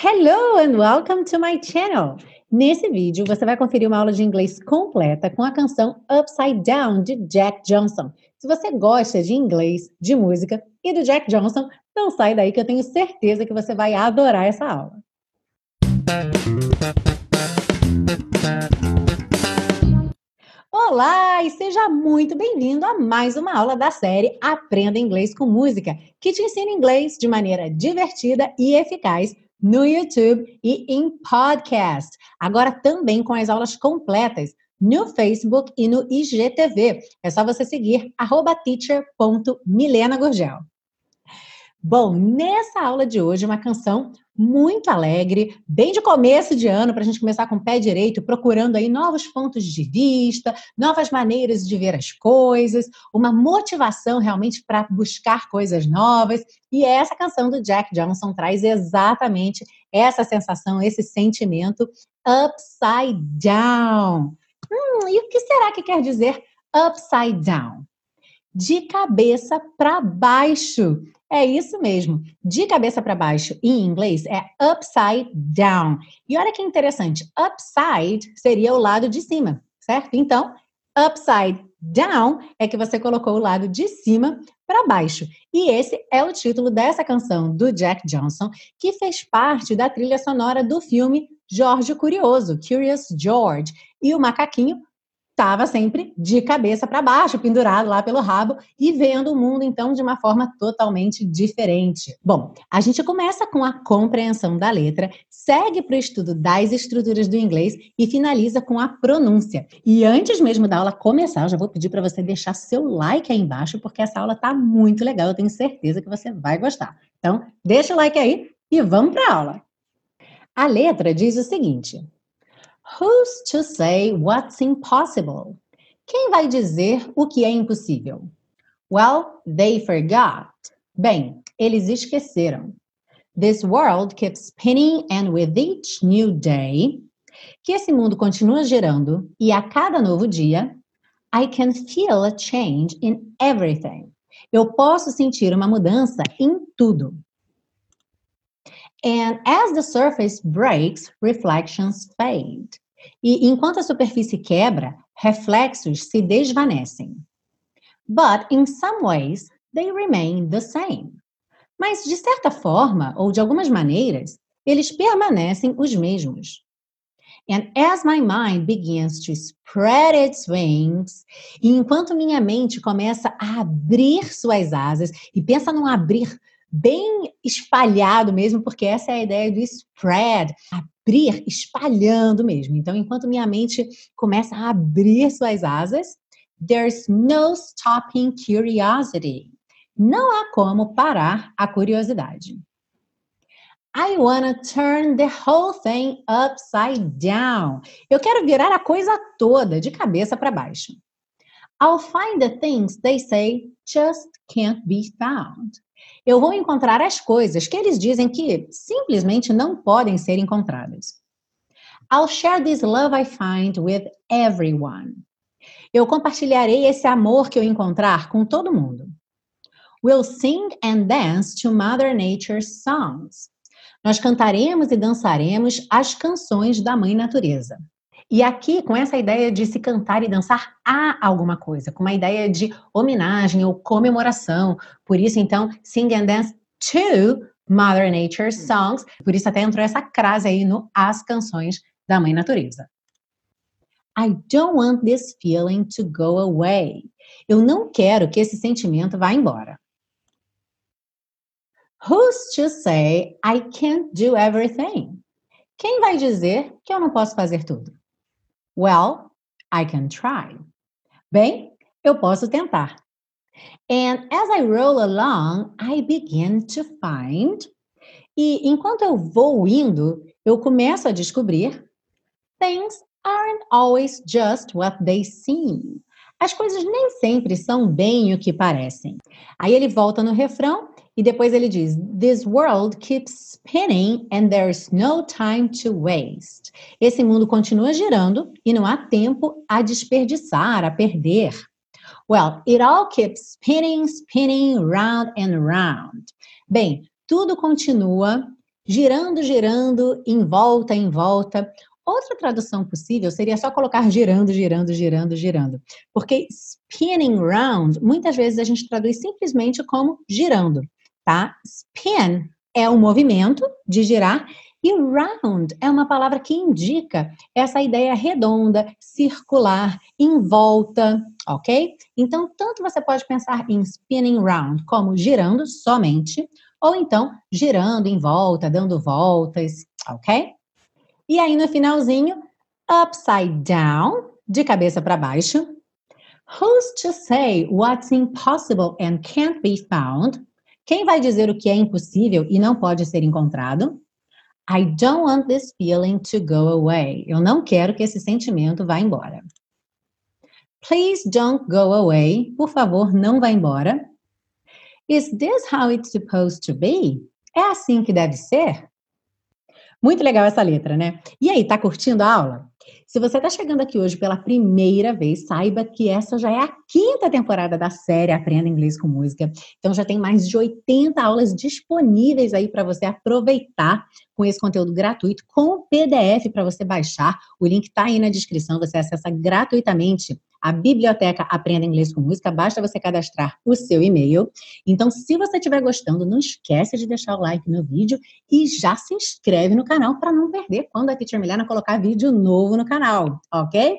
Hello and welcome to my channel. Nesse vídeo, você vai conferir uma aula de inglês completa com a canção Upside Down de Jack Johnson. Se você gosta de inglês, de música e do Jack Johnson, não sai daí que eu tenho certeza que você vai adorar essa aula. Olá e seja muito bem-vindo a mais uma aula da série Aprenda Inglês com Música, que te ensina inglês de maneira divertida e eficaz no YouTube e em podcast. Agora também com as aulas completas no Facebook e no IGTV. É só você seguir teacher.milenagurgel. Bom, nessa aula de hoje, uma canção muito alegre, bem de começo de ano, para a gente começar com o pé direito, procurando aí novos pontos de vista, novas maneiras de ver as coisas, uma motivação realmente para buscar coisas novas. E essa canção do Jack Johnson traz exatamente essa sensação, esse sentimento upside down. Hum, e o que será que quer dizer upside down? De cabeça para baixo. É isso mesmo. De cabeça para baixo, em inglês, é upside down. E olha que interessante, upside seria o lado de cima, certo? Então, upside down é que você colocou o lado de cima para baixo. E esse é o título dessa canção do Jack Johnson, que fez parte da trilha sonora do filme Jorge Curioso, Curious George. E o macaquinho estava sempre de cabeça para baixo, pendurado lá pelo rabo e vendo o mundo então de uma forma totalmente diferente. Bom, a gente começa com a compreensão da letra, segue para o estudo das estruturas do inglês e finaliza com a pronúncia. E antes mesmo da aula começar, eu já vou pedir para você deixar seu like aí embaixo, porque essa aula está muito legal, eu tenho certeza que você vai gostar. Então, deixa o like aí e vamos para a aula. A letra diz o seguinte: Who's to say what's impossible? Quem vai dizer o que é impossível? Well, they forgot. Bem, eles esqueceram. This world keeps spinning and with each new day, que esse mundo continua girando e a cada novo dia, I can feel a change in everything. Eu posso sentir uma mudança em tudo. And as the surface breaks, reflections fade. E enquanto a superfície quebra, reflexos se desvanecem. But in some ways, they remain the same. Mas de certa forma, ou de algumas maneiras, eles permanecem os mesmos. And as my mind begins to spread its wings, e enquanto minha mente começa a abrir suas asas, e pensa num abrir bem espalhado mesmo, porque essa é a ideia do spread, abrir, espalhando mesmo. Então, enquanto minha mente começa a abrir suas asas, there's no stopping curiosity. Não há como parar a curiosidade. I wanna turn the whole thing upside down. Eu quero virar a coisa toda de cabeça para baixo. I'll find the things they say just can't be found eu vou encontrar as coisas que eles dizem que simplesmente não podem ser encontradas. I'll share this love I find with everyone. Eu compartilharei esse amor que eu encontrar com todo mundo. We'll sing and dance to Mother Nature's songs. Nós cantaremos e dançaremos as canções da Mãe Natureza. E aqui, com essa ideia de se cantar e dançar a alguma coisa, com uma ideia de homenagem ou comemoração. Por isso, então, sing and dance to Mother Nature's songs. Por isso até entrou essa crase aí no As Canções da Mãe Natureza. I don't want this feeling to go away. Eu não quero que esse sentimento vá embora. Who's to say I can't do everything? Quem vai dizer que eu não posso fazer tudo? Well, I can try. Bem, eu posso tentar. And as I roll along, I begin to find. E enquanto eu vou indo, eu começo a descobrir things aren't always just what they seem. As coisas nem sempre são bem o que parecem. Aí ele volta no refrão e depois ele diz: This world keeps spinning and there's no time to waste. Esse mundo continua girando e não há tempo a desperdiçar, a perder. Well, it all keeps spinning, spinning round and round. Bem, tudo continua girando, girando, em volta, em volta. Outra tradução possível seria só colocar girando, girando, girando, girando. Porque spinning round, muitas vezes a gente traduz simplesmente como girando, tá? Spin é o movimento de girar e round é uma palavra que indica essa ideia redonda, circular, em volta, ok? Então, tanto você pode pensar em spinning round como girando somente, ou então girando em volta, dando voltas, ok? E aí no finalzinho, upside down, de cabeça para baixo. Who's to say what's impossible and can't be found? Quem vai dizer o que é impossível e não pode ser encontrado? I don't want this feeling to go away. Eu não quero que esse sentimento vá embora. Please don't go away. Por favor, não vá embora. Is this how it's supposed to be? É assim que deve ser? Muito legal essa letra, né? E aí, tá curtindo a aula? Se você está chegando aqui hoje pela primeira vez, saiba que essa já é a quinta temporada da série Aprenda Inglês com Música. Então já tem mais de 80 aulas disponíveis aí para você aproveitar com esse conteúdo gratuito, com PDF para você baixar. O link está aí na descrição, você acessa gratuitamente a biblioteca Aprenda Inglês com Música, basta você cadastrar o seu e-mail. Então, se você estiver gostando, não esquece de deixar o like no vídeo e já se inscreve no canal para não perder quando a Teacher Milena colocar vídeo novo no canal, ok?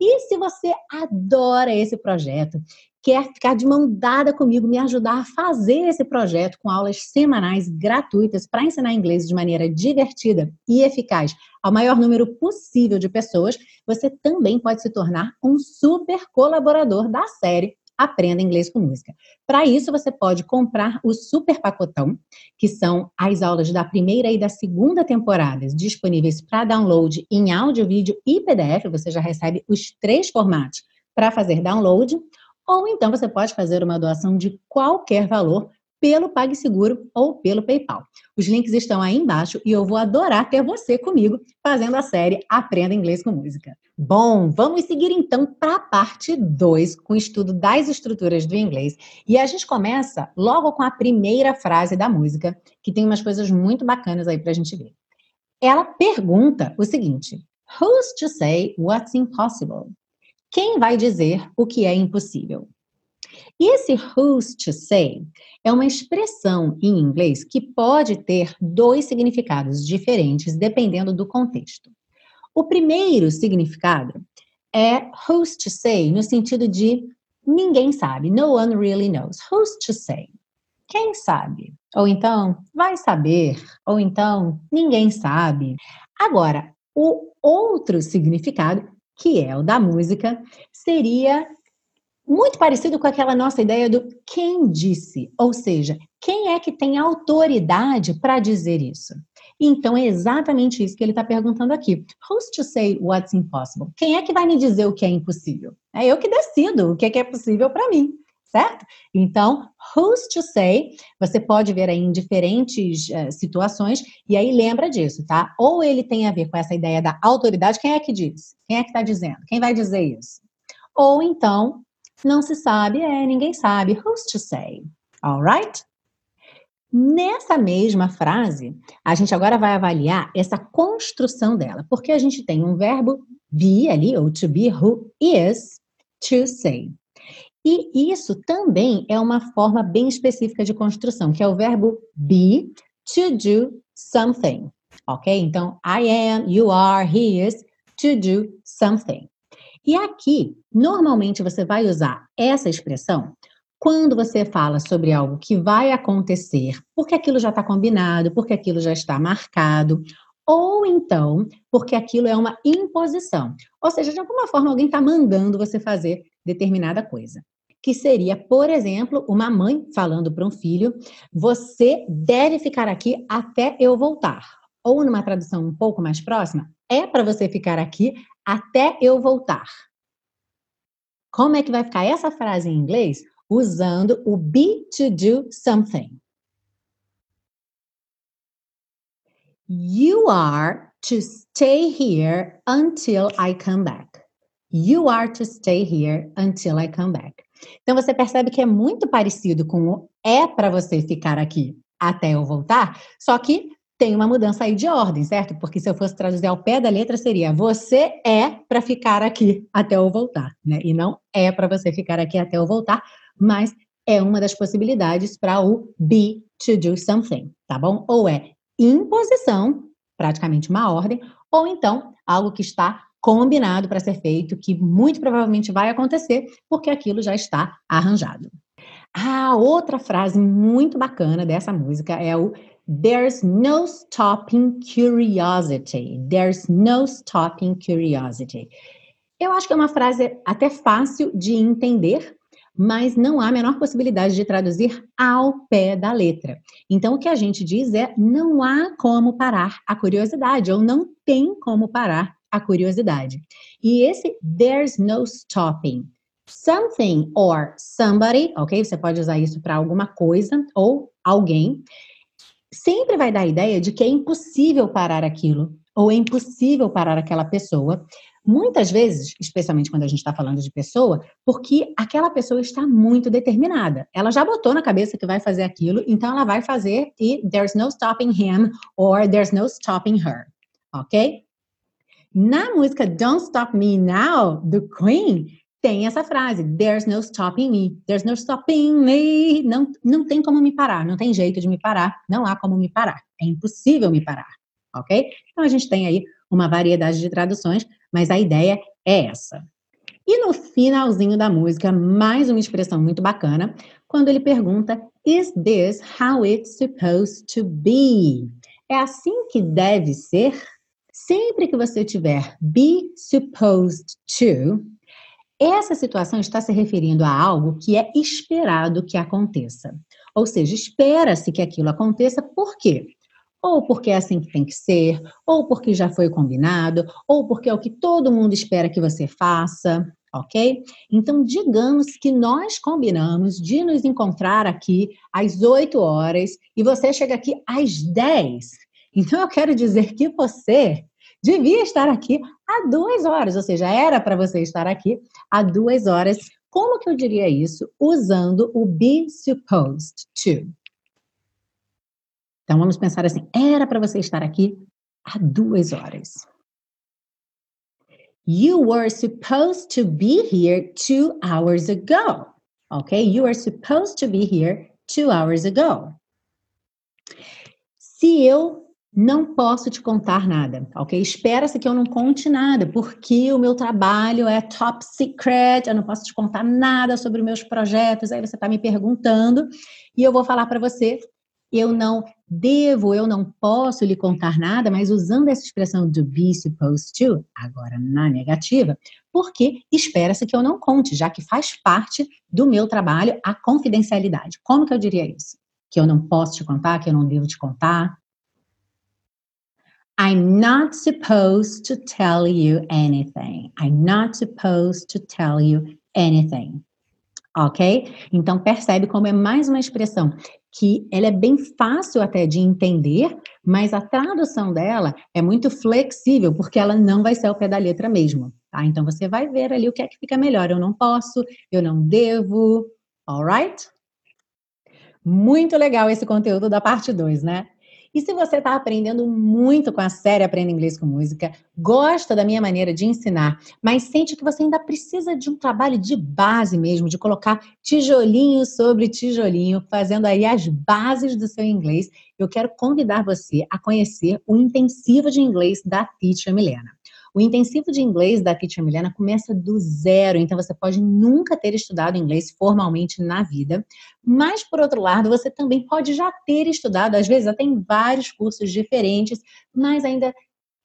E se você adora esse projeto, quer ficar de mão dada comigo, me ajudar a fazer esse projeto com aulas semanais gratuitas para ensinar inglês de maneira divertida e eficaz ao maior número possível de pessoas, você também pode se tornar um super colaborador da série Aprenda Inglês com Música. Para isso, você pode comprar o Super Pacotão, que são as aulas da primeira e da segunda temporadas disponíveis para download em áudio, vídeo e PDF. Você já recebe os três formatos para fazer download ou então você pode fazer uma doação de qualquer valor pelo PagSeguro ou pelo PayPal. Os links estão aí embaixo e eu vou adorar ter você comigo fazendo a série Aprenda Inglês com Música. Bom, vamos seguir então para a parte 2 com o estudo das estruturas do inglês. E a gente começa logo com a primeira frase da música, que tem umas coisas muito bacanas aí para a gente ver. Ela pergunta o seguinte: Who's to say what's impossible? Quem vai dizer o que é impossível? E esse who's to say é uma expressão em inglês que pode ter dois significados diferentes dependendo do contexto. O primeiro significado é who's to say no sentido de ninguém sabe, no one really knows. Who's to say? Quem sabe? Ou então, vai saber, ou então, ninguém sabe. Agora, o outro significado que é o da música, seria muito parecido com aquela nossa ideia do quem disse, ou seja, quem é que tem autoridade para dizer isso? Então é exatamente isso que ele está perguntando aqui. Who's to say what's impossible? Quem é que vai me dizer o que é impossível? É eu que decido o que é, que é possível para mim certo? Então, who's to say, você pode ver aí em diferentes uh, situações, e aí lembra disso, tá? Ou ele tem a ver com essa ideia da autoridade, quem é que diz? Quem é que está dizendo? Quem vai dizer isso? Ou então, não se sabe, é, ninguém sabe, who's to say, alright? Nessa mesma frase, a gente agora vai avaliar essa construção dela, porque a gente tem um verbo be ali, ou to be, who is to say. E isso também é uma forma bem específica de construção, que é o verbo be to do something. Ok? Então, I am, you are, he is, to do something. E aqui, normalmente você vai usar essa expressão quando você fala sobre algo que vai acontecer, porque aquilo já está combinado, porque aquilo já está marcado, ou então porque aquilo é uma imposição. Ou seja, de alguma forma alguém está mandando você fazer determinada coisa que seria, por exemplo, uma mãe falando para um filho: você deve ficar aqui até eu voltar. Ou numa tradução um pouco mais próxima, é para você ficar aqui até eu voltar. Como é que vai ficar essa frase em inglês? Usando o be to do something. You are to stay here until I come back. You are to stay here until I come back. Então você percebe que é muito parecido com o é para você ficar aqui até eu voltar, só que tem uma mudança aí de ordem, certo? Porque se eu fosse traduzir ao pé da letra, seria você é para ficar aqui até eu voltar, né? E não é para você ficar aqui até eu voltar, mas é uma das possibilidades para o be to do something, tá bom? Ou é imposição, praticamente uma ordem, ou então algo que está combinado para ser feito, que muito provavelmente vai acontecer, porque aquilo já está arranjado. A outra frase muito bacana dessa música é o There's no stopping curiosity. There's no stopping curiosity. Eu acho que é uma frase até fácil de entender, mas não há a menor possibilidade de traduzir ao pé da letra. Então, o que a gente diz é: não há como parar a curiosidade, ou não tem como parar a curiosidade. E esse there's no stopping. Something or somebody, ok? Você pode usar isso para alguma coisa ou alguém sempre vai dar a ideia de que é impossível parar aquilo, ou é impossível parar aquela pessoa. Muitas vezes, especialmente quando a gente está falando de pessoa, porque aquela pessoa está muito determinada. Ela já botou na cabeça que vai fazer aquilo, então ela vai fazer e there's no stopping him or there's no stopping her. Ok? Na música Don't Stop Me Now, do Queen, tem essa frase, there's no stopping me, there's no stopping me, não, não tem como me parar, não tem jeito de me parar, não há como me parar, é impossível me parar, ok? Então a gente tem aí uma variedade de traduções, mas a ideia é essa. E no finalzinho da música, mais uma expressão muito bacana, quando ele pergunta, is this how it's supposed to be? É assim que deve ser? Sempre que você tiver be supposed to, essa situação está se referindo a algo que é esperado que aconteça. Ou seja, espera-se que aquilo aconteça por quê? Ou porque é assim que tem que ser, ou porque já foi combinado, ou porque é o que todo mundo espera que você faça, ok? Então, digamos que nós combinamos de nos encontrar aqui às 8 horas e você chega aqui às 10. Então, eu quero dizer que você devia estar aqui há duas horas, ou seja, era para você estar aqui há duas horas. Como que eu diria isso? Usando o be supposed to. Então vamos pensar assim: era para você estar aqui há duas horas. You were supposed to be here two hours ago. Ok? You were supposed to be here two hours ago. Se eu não posso te contar nada, ok? Espera-se que eu não conte nada, porque o meu trabalho é top secret, eu não posso te contar nada sobre meus projetos. Aí você está me perguntando e eu vou falar para você. Eu não devo, eu não posso lhe contar nada, mas usando essa expressão do be supposed to, agora na negativa, porque espera-se que eu não conte, já que faz parte do meu trabalho a confidencialidade. Como que eu diria isso? Que eu não posso te contar, que eu não devo te contar, I'm not supposed to tell you anything. I'm not supposed to tell you anything. Ok? Então percebe como é mais uma expressão que ela é bem fácil até de entender, mas a tradução dela é muito flexível, porque ela não vai ser ao pé da letra mesmo. Tá? Então você vai ver ali o que é que fica melhor. Eu não posso, eu não devo. Alright? Muito legal esse conteúdo da parte 2, né? E se você está aprendendo muito com a série Aprenda Inglês com Música, gosta da minha maneira de ensinar, mas sente que você ainda precisa de um trabalho de base mesmo, de colocar tijolinho sobre tijolinho, fazendo aí as bases do seu inglês, eu quero convidar você a conhecer o intensivo de inglês da Teacher Milena. O intensivo de inglês da Teacher Milena começa do zero, então você pode nunca ter estudado inglês formalmente na vida, mas por outro lado, você também pode já ter estudado, às vezes até em vários cursos diferentes, mas ainda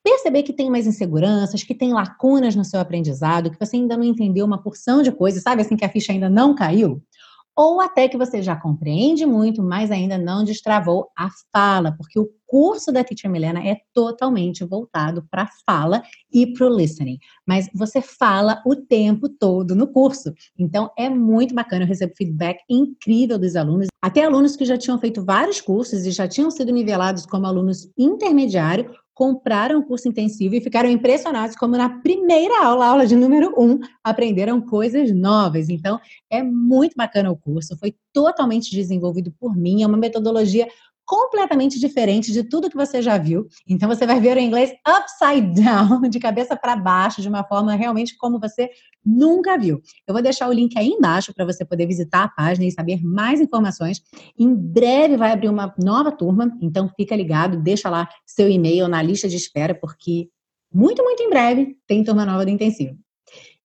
perceber que tem mais inseguranças, que tem lacunas no seu aprendizado, que você ainda não entendeu uma porção de coisas, sabe assim que a ficha ainda não caiu? Ou até que você já compreende muito, mas ainda não destravou a fala, porque o curso da Teacher Milena é totalmente voltado para a fala e para o listening. Mas você fala o tempo todo no curso. Então é muito bacana, eu recebo feedback incrível dos alunos, até alunos que já tinham feito vários cursos e já tinham sido nivelados como alunos intermediário compraram o curso intensivo e ficaram impressionados como na primeira aula, aula de número um, aprenderam coisas novas. Então, é muito bacana o curso, foi totalmente desenvolvido por mim, é uma metodologia completamente diferente de tudo que você já viu. Então você vai ver o inglês upside down, de cabeça para baixo, de uma forma realmente como você nunca viu. Eu vou deixar o link aí embaixo para você poder visitar a página e saber mais informações. Em breve vai abrir uma nova turma, então fica ligado, deixa lá seu e-mail na lista de espera, porque muito, muito em breve tem turma nova do intensivo.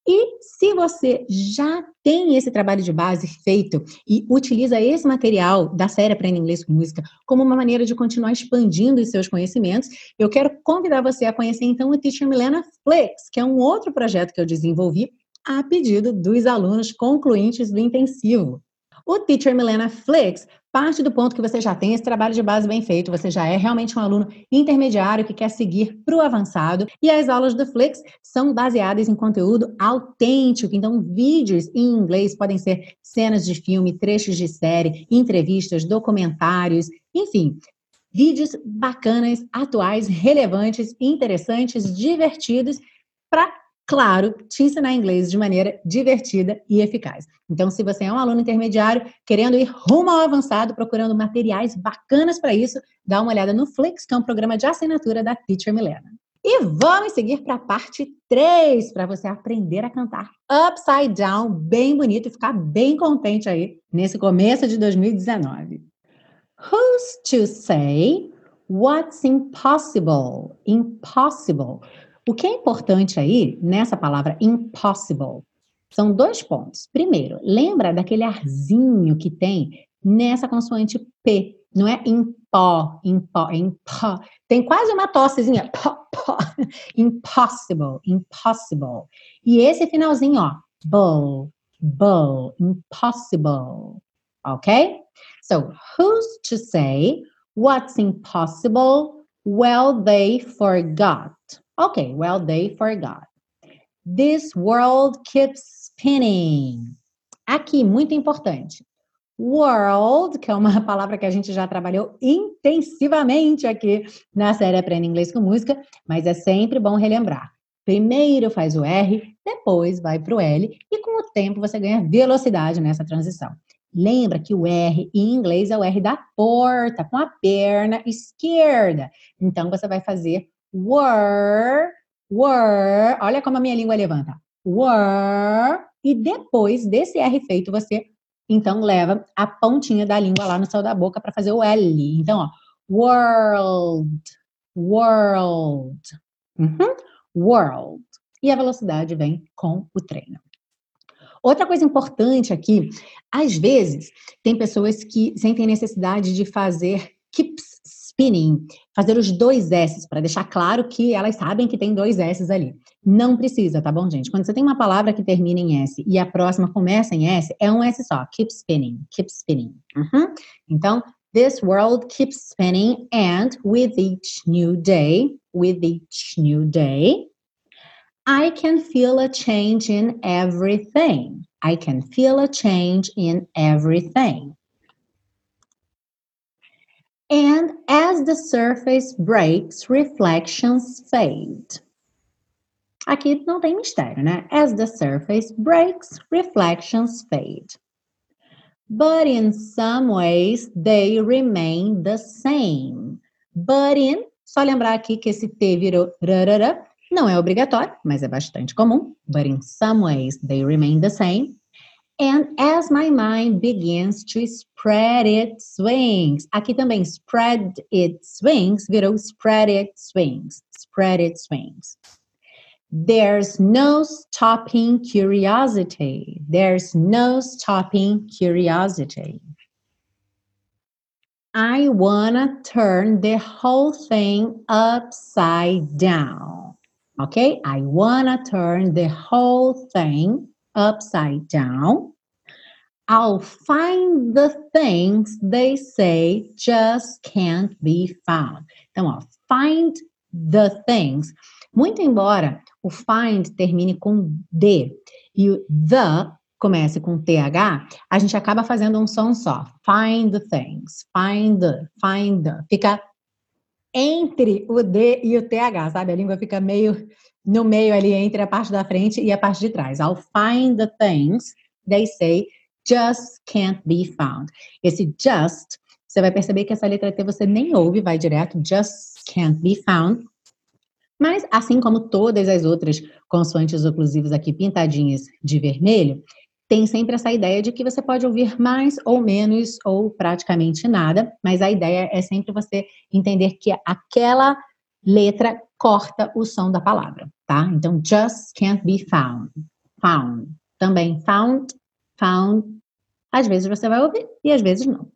E se você já tem esse trabalho de base feito e utiliza esse material da série Aprenda Inglês com Música como uma maneira de continuar expandindo os seus conhecimentos, eu quero convidar você a conhecer então o Teacher Milena Flex, que é um outro projeto que eu desenvolvi a pedido dos alunos concluintes do intensivo. O Teacher Milena Flex parte do ponto que você já tem esse trabalho de base bem feito, você já é realmente um aluno intermediário que quer seguir para o avançado, e as aulas do Flex são baseadas em conteúdo autêntico, então vídeos em inglês podem ser cenas de filme, trechos de série, entrevistas, documentários, enfim, vídeos bacanas, atuais, relevantes, interessantes, divertidos para claro, te ensinar inglês de maneira divertida e eficaz. Então, se você é um aluno intermediário, querendo ir rumo ao avançado, procurando materiais bacanas para isso, dá uma olhada no Flix, que é um programa de assinatura da Teacher Milena. E vamos seguir para a parte 3, para você aprender a cantar upside down, bem bonito e ficar bem contente aí nesse começo de 2019. Who's to say what's impossible? Impossible. O que é importante aí, nessa palavra impossible, são dois pontos. Primeiro, lembra daquele arzinho que tem nessa consoante P. Não é impó, impó, é impó. Tem quase uma tossezinha. Pó, pó. Impossible, impossible. E esse finalzinho, ó. Bull, bull, impossible. Ok? So, who's to say what's impossible? Well, they forgot. Okay, well, they forgot. This world keeps spinning. Aqui, muito importante. World, que é uma palavra que a gente já trabalhou intensivamente aqui na série Aprenda Inglês com Música, mas é sempre bom relembrar. Primeiro faz o R, depois vai para o L, e com o tempo você ganha velocidade nessa transição. Lembra que o R em inglês é o R da porta, com a perna esquerda. Então você vai fazer were, were, olha como a minha língua levanta. Were, e depois desse R feito, você então leva a pontinha da língua lá no céu da boca para fazer o L. Então, ó, world, world, uhum. world. E a velocidade vem com o treino. Outra coisa importante aqui, às vezes, tem pessoas que sentem necessidade de fazer keeps spinning, fazer os dois S, para deixar claro que elas sabem que tem dois S ali. Não precisa, tá bom, gente? Quando você tem uma palavra que termina em S e a próxima começa em S, é um S só. Keep spinning, keep spinning. Uhum. Então, this world keeps spinning and with each new day, with each new day, I can feel a change in everything. I can feel a change in everything. And as the surface breaks, reflections fade. Aqui não tem mistério, né? As the surface breaks, reflections fade. But in some ways, they remain the same. But in, só lembrar aqui que esse T virou rarara, não é obrigatório, mas é bastante comum. But in some ways, they remain the same. And as my mind begins to spread its wings. Aqui também, spread its wings virou spread its wings. Spread its wings. There's no stopping curiosity. There's no stopping curiosity. I wanna turn the whole thing upside down. Okay? I wanna turn the whole thing upside down. I'll find the things they say just can't be found. Então, ó, find the things. Muito embora o find termine com D e o the comece com TH, a gente acaba fazendo um som só. Find the things, find the, find the. Fica entre o D e o TH, sabe? A língua fica meio no meio ali entre a parte da frente e a parte de trás. I'll find the things they say just can't be found. Esse just você vai perceber que essa letra T você nem ouve, vai direto, just can't be found. Mas, assim como todas as outras consoantes oclusivas aqui pintadinhas de vermelho, tem sempre essa ideia de que você pode ouvir mais ou menos ou praticamente nada, mas a ideia é sempre você entender que aquela letra corta o som da palavra, tá? Então, just can't be found. Found. Também found, found. Às vezes você vai ouvir e às vezes não.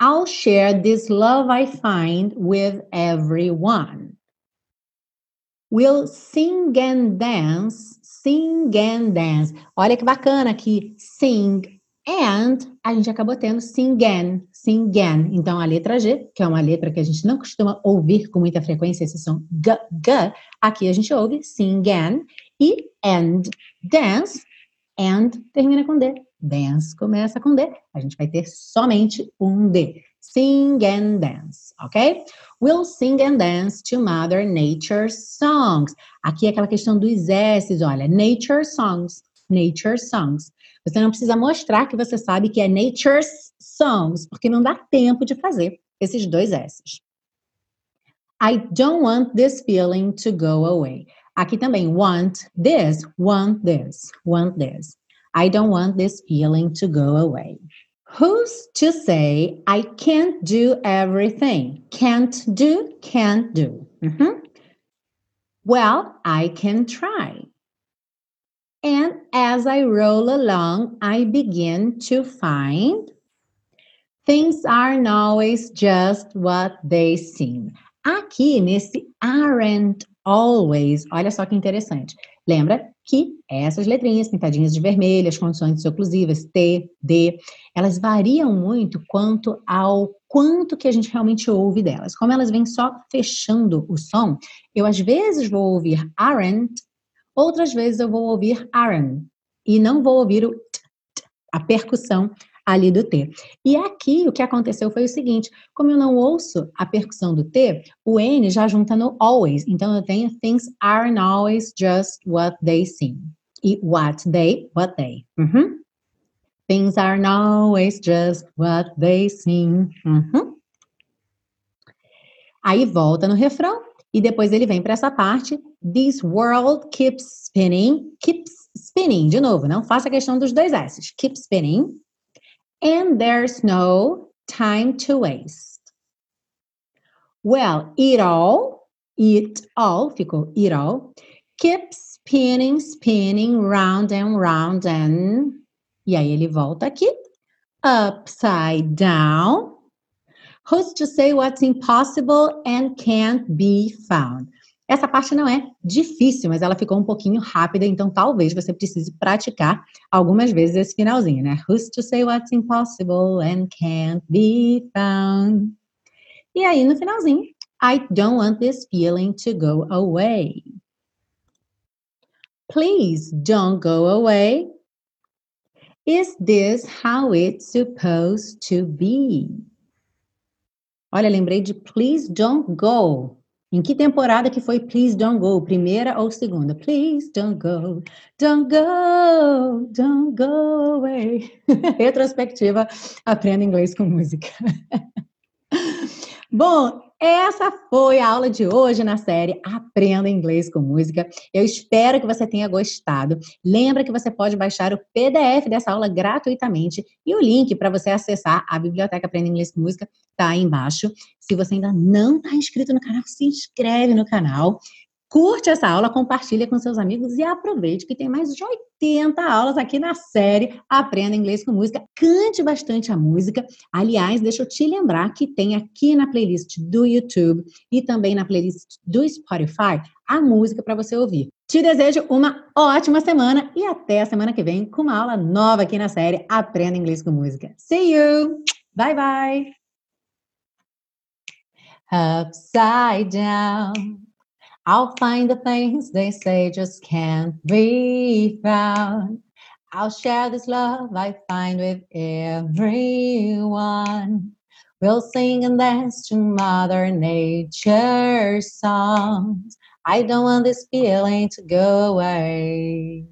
I'll share this love I find with everyone. We'll sing and dance, sing and dance. Olha que bacana aqui, sing and a gente acabou tendo sing and, sing and. Então a letra G, que é uma letra que a gente não costuma ouvir com muita frequência, esse som g, g, aqui a gente ouve sing and e and, dance, and termina com D. Dance começa com D. A gente vai ter somente um D. Sing and dance, ok? We'll sing and dance to Mother Nature's songs. Aqui é aquela questão dos S's, olha. Nature songs. Nature songs. Você não precisa mostrar que você sabe que é Nature's songs, porque não dá tempo de fazer esses dois S's. I don't want this feeling to go away. Aqui também, want this, want this, want this. I don't want this feeling to go away. Who's to say I can't do everything? Can't do, can't do. Mm-hmm. Well, I can try. And as I roll along, I begin to find things aren't always just what they seem. Aqui nesse aren't always, olha só que interessante. Lembra que essas letrinhas pintadinhas de vermelho, as condições oclusivas, T, D, elas variam muito quanto ao quanto que a gente realmente ouve delas. Como elas vêm só fechando o som, eu às vezes vou ouvir aren't, outras vezes eu vou ouvir aren't, e não vou ouvir o t, t, a percussão ali do T. E aqui o que aconteceu foi o seguinte: como eu não ouço a percussão do T, o N já junta no always. Então eu tenho things aren't always just what they seem. E what they, what they. Uhum. Things aren't always just what they seem. Uhum. Aí volta no refrão e depois ele vem para essa parte. This world keeps spinning, keeps spinning. De novo, não faça questão dos dois S's. Keep spinning and there's no time to waste. Well, it all, it all, ficou it all, keeps spinning, spinning, round and round and. E aí ele volta aqui. Upside down. Who's to say what's impossible and can't be found? Essa parte não é difícil, mas ela ficou um pouquinho rápida, então talvez você precise praticar algumas vezes esse finalzinho, né? Who's to say what's impossible and can't be found? E aí no finalzinho, I don't want this feeling to go away. Please don't go away. Is this how it's supposed to be? Olha, lembrei de please don't go. Em que temporada que foi Please Don't Go? Primeira ou segunda? Please don't go, don't go, don't go away. Retrospectiva, aprenda inglês com música. Bom, essa foi a aula de hoje na série Aprenda Inglês com Música. Eu espero que você tenha gostado. Lembra que você pode baixar o PDF dessa aula gratuitamente e o link para você acessar a Biblioteca Aprenda Inglês com Música está aí embaixo. Se você ainda não está inscrito no canal, se inscreve no canal. Curte essa aula, compartilha com seus amigos e aproveite que tem mais de 80 aulas aqui na série Aprenda Inglês com Música. Cante bastante a música. Aliás, deixa eu te lembrar que tem aqui na playlist do YouTube e também na playlist do Spotify a música para você ouvir. Te desejo uma ótima semana e até a semana que vem com uma aula nova aqui na série Aprenda Inglês com Música. See you! Bye bye! Upside down. I'll find the things they say just can't be found. I'll share this love I find with everyone. We'll sing and dance to Mother Nature's songs. I don't want this feeling to go away.